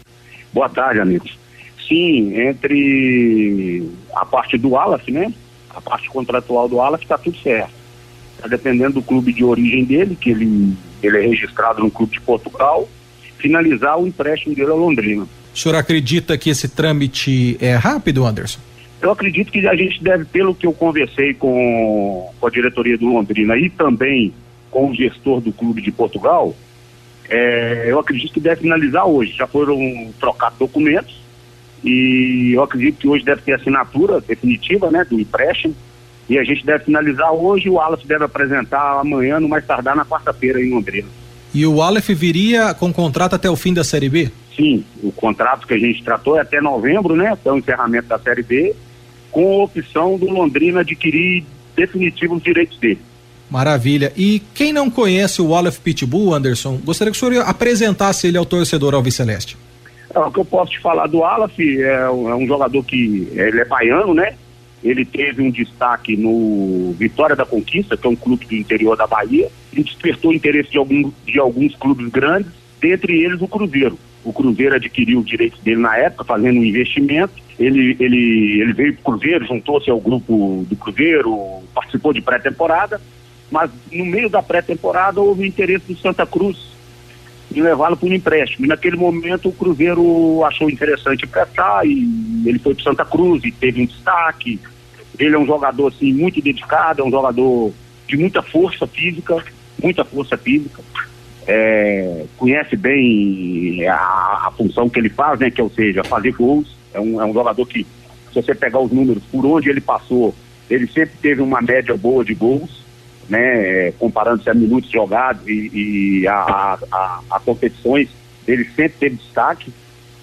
Boa tarde, amigos. Sim, entre a parte do Aleph, né? A parte contratual do Aleph está tudo certo. Está dependendo do clube de origem dele, que ele, ele é registrado no clube de Portugal, finalizar o empréstimo dele a Londrina. O senhor acredita que esse trâmite é rápido, Anderson? Eu acredito que a gente deve, pelo que eu conversei com, com a diretoria do Londrina e também com o gestor do clube de Portugal, é, eu acredito que deve finalizar hoje. Já foram trocados documentos e eu acredito que hoje deve ter assinatura definitiva né, do empréstimo e a gente deve finalizar hoje. O Alas deve apresentar amanhã, no mais tardar, na quarta-feira em Londrina. E o Aleph viria com contrato até o fim da Série B? Sim, o contrato que a gente tratou é até novembro, né? Até o encerramento da Série B, com a opção do Londrina adquirir definitivo os direitos dele. Maravilha. E quem não conhece o Aleph Pitbull, Anderson, gostaria que o senhor apresentasse ele ao torcedor Alves Celeste. É, o que eu posso te falar do Aleph é, um, é um jogador que ele é baiano, né? Ele teve um destaque no Vitória da Conquista, que é um clube do interior da Bahia, e despertou o interesse de, algum, de alguns clubes grandes, dentre eles o Cruzeiro. O Cruzeiro adquiriu os direitos dele na época, fazendo um investimento. Ele, ele, ele veio para o Cruzeiro, juntou-se ao grupo do Cruzeiro, participou de pré-temporada, mas no meio da pré-temporada houve interesse do Santa Cruz em levá-lo para um empréstimo. E naquele momento o Cruzeiro achou interessante prestar e ele foi para Santa Cruz e teve um destaque. Ele é um jogador assim muito dedicado, é um jogador de muita força física, muita força física. É, conhece bem a, a, função que ele faz, né? Que é, ou seja, fazer gols. É um, é um jogador que, se você pegar os números por onde ele passou, ele sempre teve uma média boa de gols, né? Comparando-se a minutos jogados e, e a, a, a, competições, ele sempre teve destaque,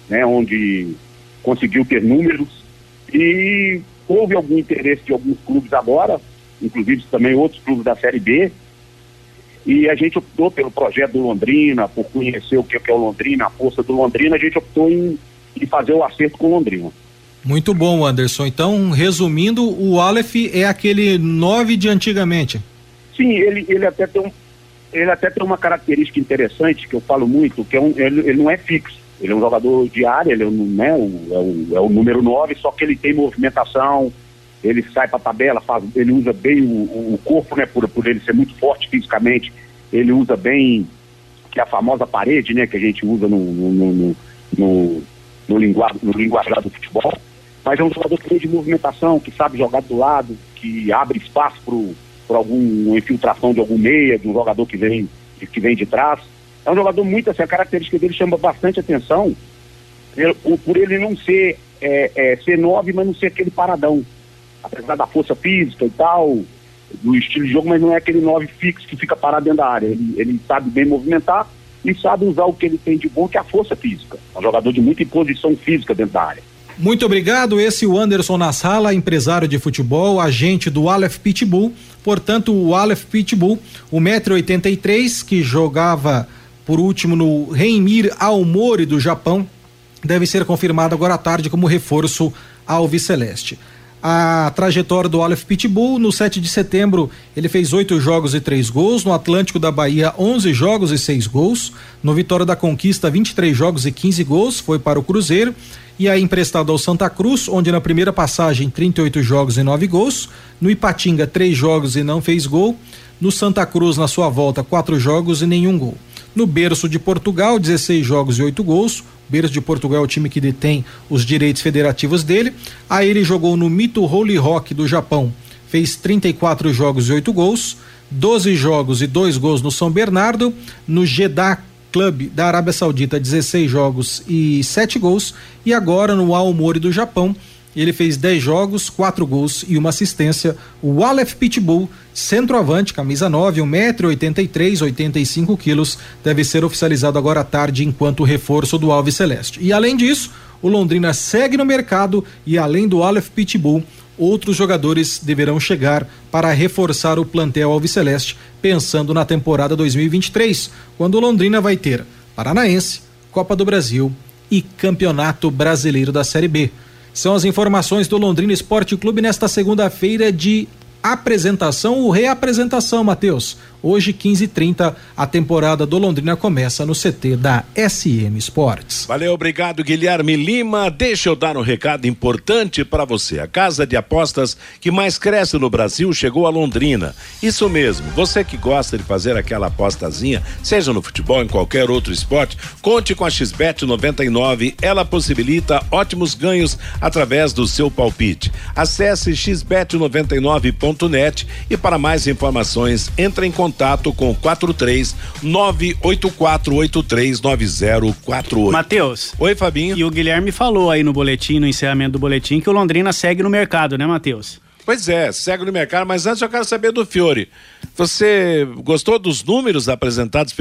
né? Onde conseguiu ter números e houve algum interesse de alguns clubes agora, inclusive também outros clubes da Série B, e a gente optou pelo projeto do Londrina, por conhecer o que é o Londrina, a força do Londrina, a gente optou em, em fazer o acerto com o Londrina. Muito bom, Anderson. Então, resumindo, o Aleph é aquele 9 de antigamente. Sim, ele, ele até tem um, ele até tem uma característica interessante que eu falo muito, que é um, ele, ele não é fixo. Ele é um jogador de área, ele é, né, o, é, o, é o número 9, só que ele tem movimentação, ele sai para a tabela, faz, ele usa bem o, o, corpo, né, por, por ele ser muito forte fisicamente, ele usa bem que é a famosa parede, né, que a gente usa no, no, no, no, no, linguar, no linguajar do futebol, mas é um jogador que tem de movimentação, que sabe jogar do lado, que abre espaço para alguma infiltração de algum meia, de um jogador que vem, que vem de trás. É um jogador muito assim, a característica dele chama bastante atenção, por, por ele não ser, é, é, ser nove, mas não ser aquele paradão apesar da força física e tal, do estilo de jogo, mas não é aquele nove fixo que fica parado dentro da área. Ele, ele sabe bem movimentar e sabe usar o que ele tem de bom, que é a força física. É um jogador de muita imposição física dentro da área. Muito obrigado. Esse é o Anderson Nassala, empresário de futebol, agente do Aleph Pitbull. Portanto, o Aleph Pitbull, o 1,83m, que jogava por último no Reimir Aomori do Japão, deve ser confirmado agora à tarde como reforço ao Celeste a trajetória do Aleph Pitbull. No 7 de setembro, ele fez oito jogos e três gols. No Atlântico da Bahia, 11 jogos e seis gols. No Vitória da Conquista, 23 jogos e 15 gols. Foi para o Cruzeiro. E aí, emprestado ao Santa Cruz, onde na primeira passagem, 38 jogos e nove gols. No Ipatinga, três jogos e não fez gol. No Santa Cruz, na sua volta, quatro jogos e nenhum gol. No berço de Portugal, 16 jogos e 8 gols. Berço de Portugal é o time que detém os direitos federativos dele. Aí ele jogou no Mito Holy Rock do Japão, fez 34 jogos e 8 gols. 12 jogos e 2 gols no São Bernardo. No Jeddah Club da Arábia Saudita, 16 jogos e 7 gols. E agora no Aomori do Japão, ele fez 10 jogos, 4 gols e uma assistência. O Aleph Pitbull, centroavante, camisa 9, 1,83m, 85 quilos, deve ser oficializado agora à tarde enquanto reforço do Alves Celeste. E além disso, o Londrina segue no mercado e além do Aleph Pitbull, outros jogadores deverão chegar para reforçar o plantel alviceleste, pensando na temporada 2023, quando Londrina vai ter Paranaense, Copa do Brasil e Campeonato Brasileiro da Série B. São as informações do Londrina Esporte Clube nesta segunda-feira de apresentação ou reapresentação, Matheus. Hoje, 15h30, a temporada do Londrina começa no CT da SM Sports. Valeu, obrigado, Guilherme Lima. Deixa eu dar um recado importante para você. A casa de apostas que mais cresce no Brasil chegou a Londrina. Isso mesmo, você que gosta de fazer aquela apostazinha, seja no futebol, em qualquer outro esporte, conte com a XBET 99. Ela possibilita ótimos ganhos através do seu palpite. Acesse xbet99.net e para mais informações, entre em contato contato com 43 984839048. Matheus. Oi, Fabinho. E o Guilherme falou aí no boletim, no encerramento do boletim, que o Londrina segue no mercado, né, Matheus? Pois é, segue no mercado, mas antes eu quero saber do Fiore. Você gostou dos números apresentados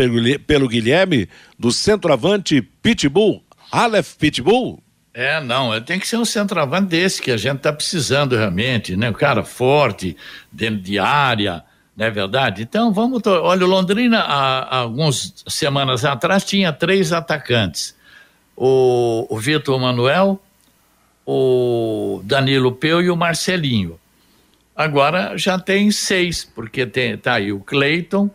pelo Guilherme do centroavante Pitbull, Aleph Pitbull? É, não, tem que ser um centroavante desse que a gente está precisando realmente, né? Um cara forte, dentro de área, não é verdade? Então vamos. Olha, o Londrina, há, há algumas semanas atrás, tinha três atacantes: o, o Vitor Manuel, o Danilo Peu e o Marcelinho. Agora já tem seis, porque tem, tá aí o Cleiton,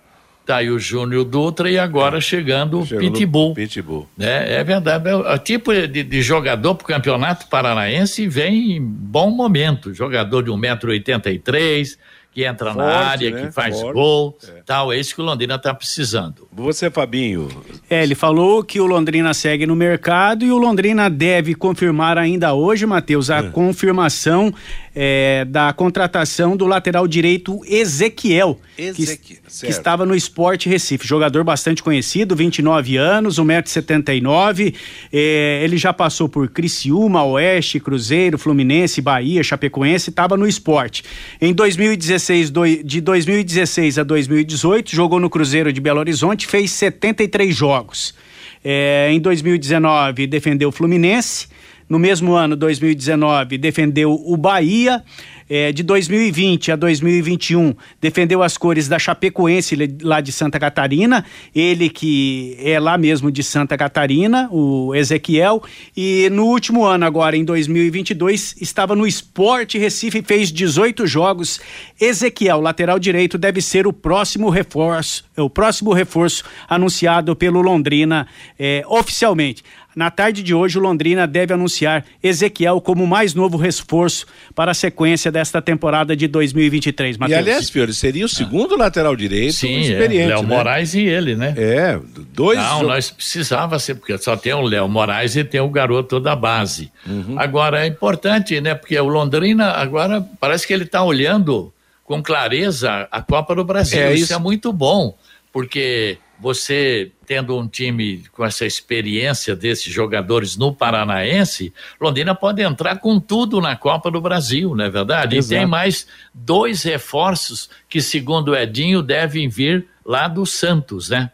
tá aí o Júnior Dutra e agora chegando o Pitbull. Pitbull. É, é verdade. É o tipo de, de jogador para o Campeonato Paranaense vem em bom momento. Jogador de 1,83m, que entra Forte, na área, né? que faz Forte. gol, é. tal. É isso que o Londrina está precisando. Você, Fabinho. É, ele falou que o Londrina segue no mercado e o Londrina deve confirmar ainda hoje, Matheus, a é. confirmação é, da contratação do lateral direito Ezequiel, Ezequiel que, que, estava no Esporte Recife. Jogador bastante conhecido, 29 anos, 1,79m. É, ele já passou por Criciúma, Oeste, Cruzeiro, Fluminense, Bahia, Chapecoense, estava no esporte. Em 2016, do, de 2016 a 2018, jogou no Cruzeiro de Belo Horizonte, fez 73 jogos. É, em 2019, defendeu o Fluminense. No mesmo ano, 2019, defendeu o Bahia. É, de 2020 a 2021 defendeu as cores da Chapecoense lá de Santa Catarina, ele que é lá mesmo de Santa Catarina, o Ezequiel, e no último ano agora em 2022 estava no Esporte Recife fez 18 jogos. Ezequiel, lateral direito, deve ser o próximo reforço, o próximo reforço anunciado pelo Londrina é, oficialmente. Na tarde de hoje, o Londrina deve anunciar Ezequiel como mais novo reforço para a sequência desta temporada de 2023. Mateus. E aliás, Fiore, seria o segundo ah. lateral direito Sim, experiente. É. Léo né? Moraes e ele, né? É, dois. Não, nós precisava ser, porque só tem o Léo Moraes e tem o garoto da base. Uhum. Agora, é importante, né? Porque o Londrina agora parece que ele está olhando com clareza a Copa do Brasil. É, isso, isso é muito bom, porque você tendo um time com essa experiência desses jogadores no Paranaense, Londrina pode entrar com tudo na Copa do Brasil, não é verdade? Exato. E tem mais dois reforços que, segundo o Edinho, devem vir lá do Santos, né?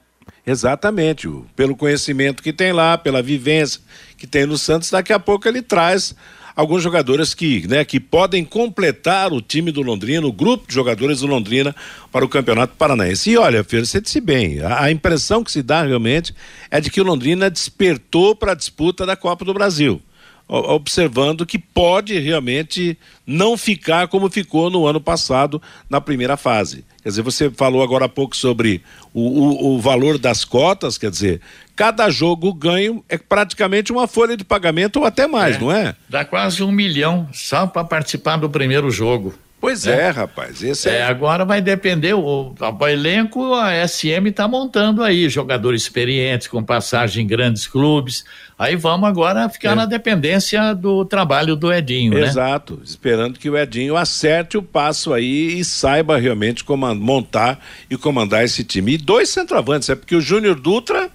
Exatamente, pelo conhecimento que tem lá, pela vivência que tem no Santos, daqui a pouco ele traz alguns jogadores que, né, que podem completar o time do Londrina, o grupo de jogadores do Londrina para o Campeonato Paranaense. E olha, Fer, você disse bem, a, a impressão que se dá realmente é de que o Londrina despertou para a disputa da Copa do Brasil observando que pode realmente não ficar como ficou no ano passado na primeira fase. Quer dizer, você falou agora há pouco sobre o, o, o valor das cotas, quer dizer, cada jogo ganho é praticamente uma folha de pagamento ou até mais, é, não é? Dá quase um milhão só para participar do primeiro jogo. Pois é, é rapaz. Esse é... é... agora vai depender. O, o elenco, a SM está montando aí jogadores experientes, com passagem em grandes clubes. Aí vamos agora ficar é. na dependência do trabalho do Edinho, né? Exato. Esperando que o Edinho acerte o passo aí e saiba realmente como montar e comandar esse time. E dois centroavantes, é porque o Júnior Dutra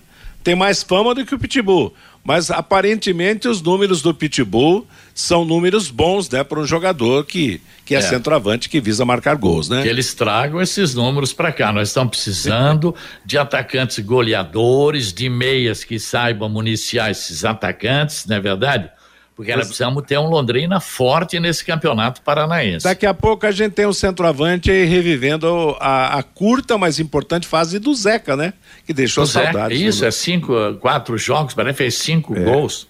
tem mais fama do que o Pitbull. Mas aparentemente os números do Pitbull são números bons, né, para um jogador que, que é, é, centroavante que visa marcar gols, né? Que eles tragam esses números para cá. Nós estamos precisando de atacantes goleadores, de meias que saibam municiar esses atacantes, não é verdade? Porque nós precisamos ter um Londrina forte nesse campeonato paranaense. Daqui a pouco a gente tem um centroavante revivendo a, a curta, mas importante fase do Zeca, né? Que deixou saudades. Isso, né? é cinco, quatro jogos, parece que fez cinco é. gols.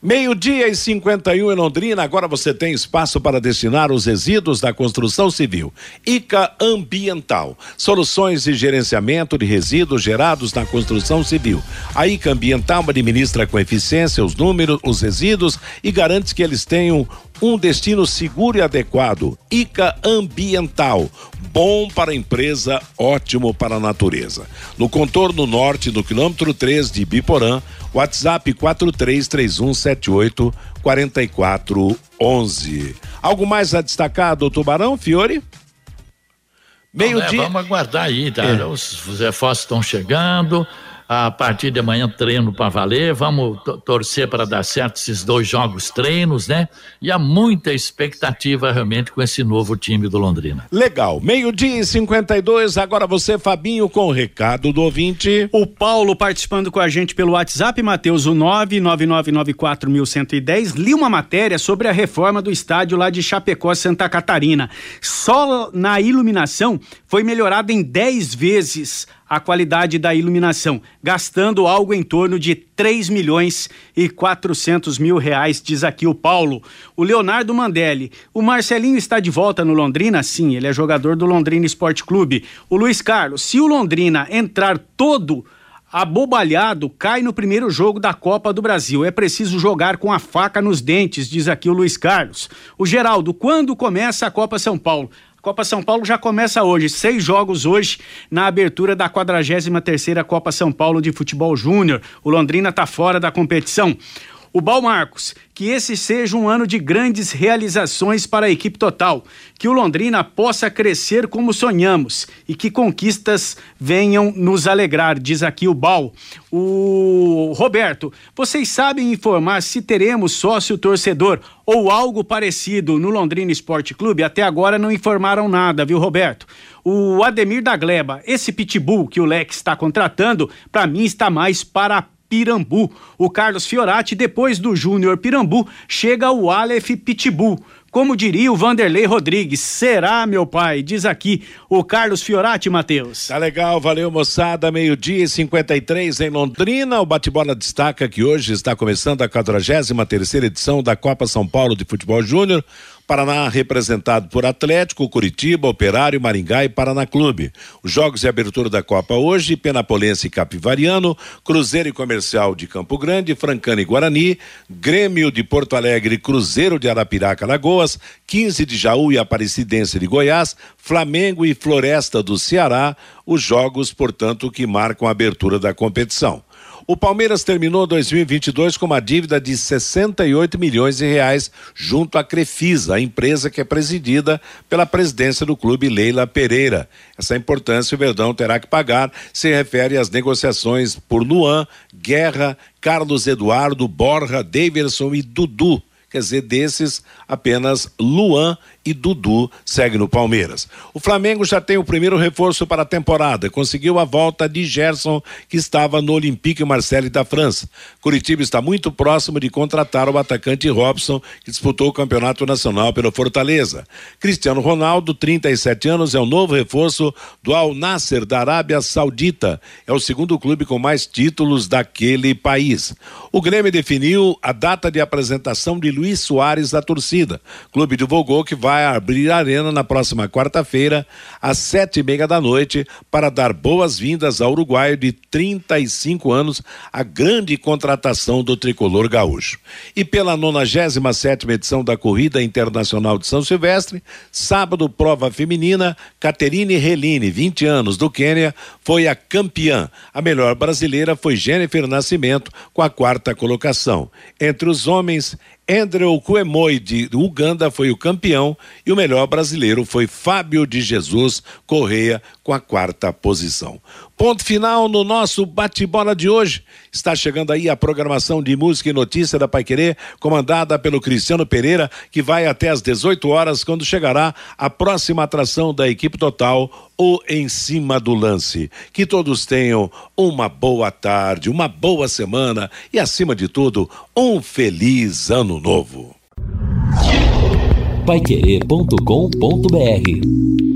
Meio-dia e 51 em Londrina, agora você tem espaço para destinar os resíduos da construção civil. ICA Ambiental, soluções de gerenciamento de resíduos gerados na construção civil. A ICA Ambiental administra com eficiência os números, os resíduos e garante que eles tenham um destino seguro e adequado. ICA Ambiental. Bom para a empresa, ótimo para a natureza. No contorno norte, no quilômetro 3 de Biporã, WhatsApp 433178 4411. Algo mais a destacar do Tubarão, Fiore? Meio dia. Vamos aguardar aí, tá? É. Os, os reforços estão chegando a partir de amanhã treino para valer, vamos torcer para dar certo esses dois jogos treinos, né? E há muita expectativa realmente com esse novo time do Londrina. Legal. Meio-dia e 52, agora você, Fabinho, com o recado do ouvinte. O Paulo participando com a gente pelo WhatsApp, Matheus, o 99994110, li uma matéria sobre a reforma do estádio lá de Chapecó, Santa Catarina. Só na iluminação foi melhorada em 10 vezes a qualidade da iluminação, gastando algo em torno de 3 milhões e 400 mil reais, diz aqui o Paulo. O Leonardo Mandelli, o Marcelinho está de volta no Londrina? Sim, ele é jogador do Londrina Esporte Clube. O Luiz Carlos, se o Londrina entrar todo abobalhado, cai no primeiro jogo da Copa do Brasil. É preciso jogar com a faca nos dentes, diz aqui o Luiz Carlos. O Geraldo, quando começa a Copa São Paulo? Copa São Paulo já começa hoje, seis jogos hoje na abertura da 43 terceira Copa São Paulo de Futebol Júnior. O Londrina está fora da competição. O Bal Marcos, que esse seja um ano de grandes realizações para a equipe total, que o Londrina possa crescer como sonhamos e que conquistas venham nos alegrar, diz aqui o Bal. O Roberto, vocês sabem informar se teremos sócio torcedor ou algo parecido no Londrina Esporte Clube? Até agora não informaram nada, viu, Roberto? O Ademir da Gleba, esse pitbull que o Lex está contratando, para mim está mais para Pirambu. O Carlos Fiorati, depois do Júnior Pirambu, chega o Aleph Pitbull. Como diria o Vanderlei Rodrigues, será, meu pai? Diz aqui o Carlos Fiorati, Matheus. Tá legal, valeu, moçada. Meio-dia e 53 em Londrina. O bate-bola destaca que hoje está começando a 43 terceira edição da Copa São Paulo de Futebol Júnior. Paraná representado por Atlético, Curitiba, Operário, Maringá e Paraná Clube. Os jogos de abertura da Copa hoje, Penapolense e Capivariano, Cruzeiro e Comercial de Campo Grande, Francana e Guarani, Grêmio de Porto Alegre, Cruzeiro de Arapiraca, Lagoas, 15 de Jaú e Aparecidense de Goiás, Flamengo e Floresta do Ceará, os jogos, portanto, que marcam a abertura da competição. O Palmeiras terminou 2022 com uma dívida de 68 milhões de reais junto à Crefisa, a empresa que é presidida pela presidência do clube Leila Pereira. Essa importância o Verdão terá que pagar se refere às negociações por Luan, Guerra, Carlos Eduardo, Borja, Davidson e Dudu Quer dizer, desses, apenas Luan e Dudu seguem no Palmeiras. O Flamengo já tem o primeiro reforço para a temporada. Conseguiu a volta de Gerson, que estava no Olympique Marseille da França. Curitiba está muito próximo de contratar o atacante Robson, que disputou o campeonato nacional pelo Fortaleza. Cristiano Ronaldo, 37 anos, é o novo reforço do Al Nasser da Arábia Saudita. É o segundo clube com mais títulos daquele país. O Grêmio definiu a data de apresentação de Luiz Soares da torcida. O clube divulgou que vai abrir a arena na próxima quarta-feira, às sete e meia da noite, para dar boas-vindas ao uruguaio de 35 anos, a grande contratação do tricolor gaúcho. E pela 97 edição da Corrida Internacional de São Silvestre, sábado, prova feminina, Caterine Reline, 20 anos, do Quênia, foi a campeã. A melhor brasileira foi Jennifer Nascimento, com a quarta colocação. Entre os homens, Andrew Kuemoi de Uganda foi o campeão e o melhor brasileiro foi Fábio de Jesus Correia com a quarta posição. Ponto final no nosso bate-bola de hoje. Está chegando aí a programação de música e notícia da Paiquerê, comandada pelo Cristiano Pereira, que vai até às 18 horas, quando chegará a próxima atração da equipe total, o Em Cima do Lance. Que todos tenham uma boa tarde, uma boa semana e, acima de tudo, um feliz ano novo. Paiquerê.com.br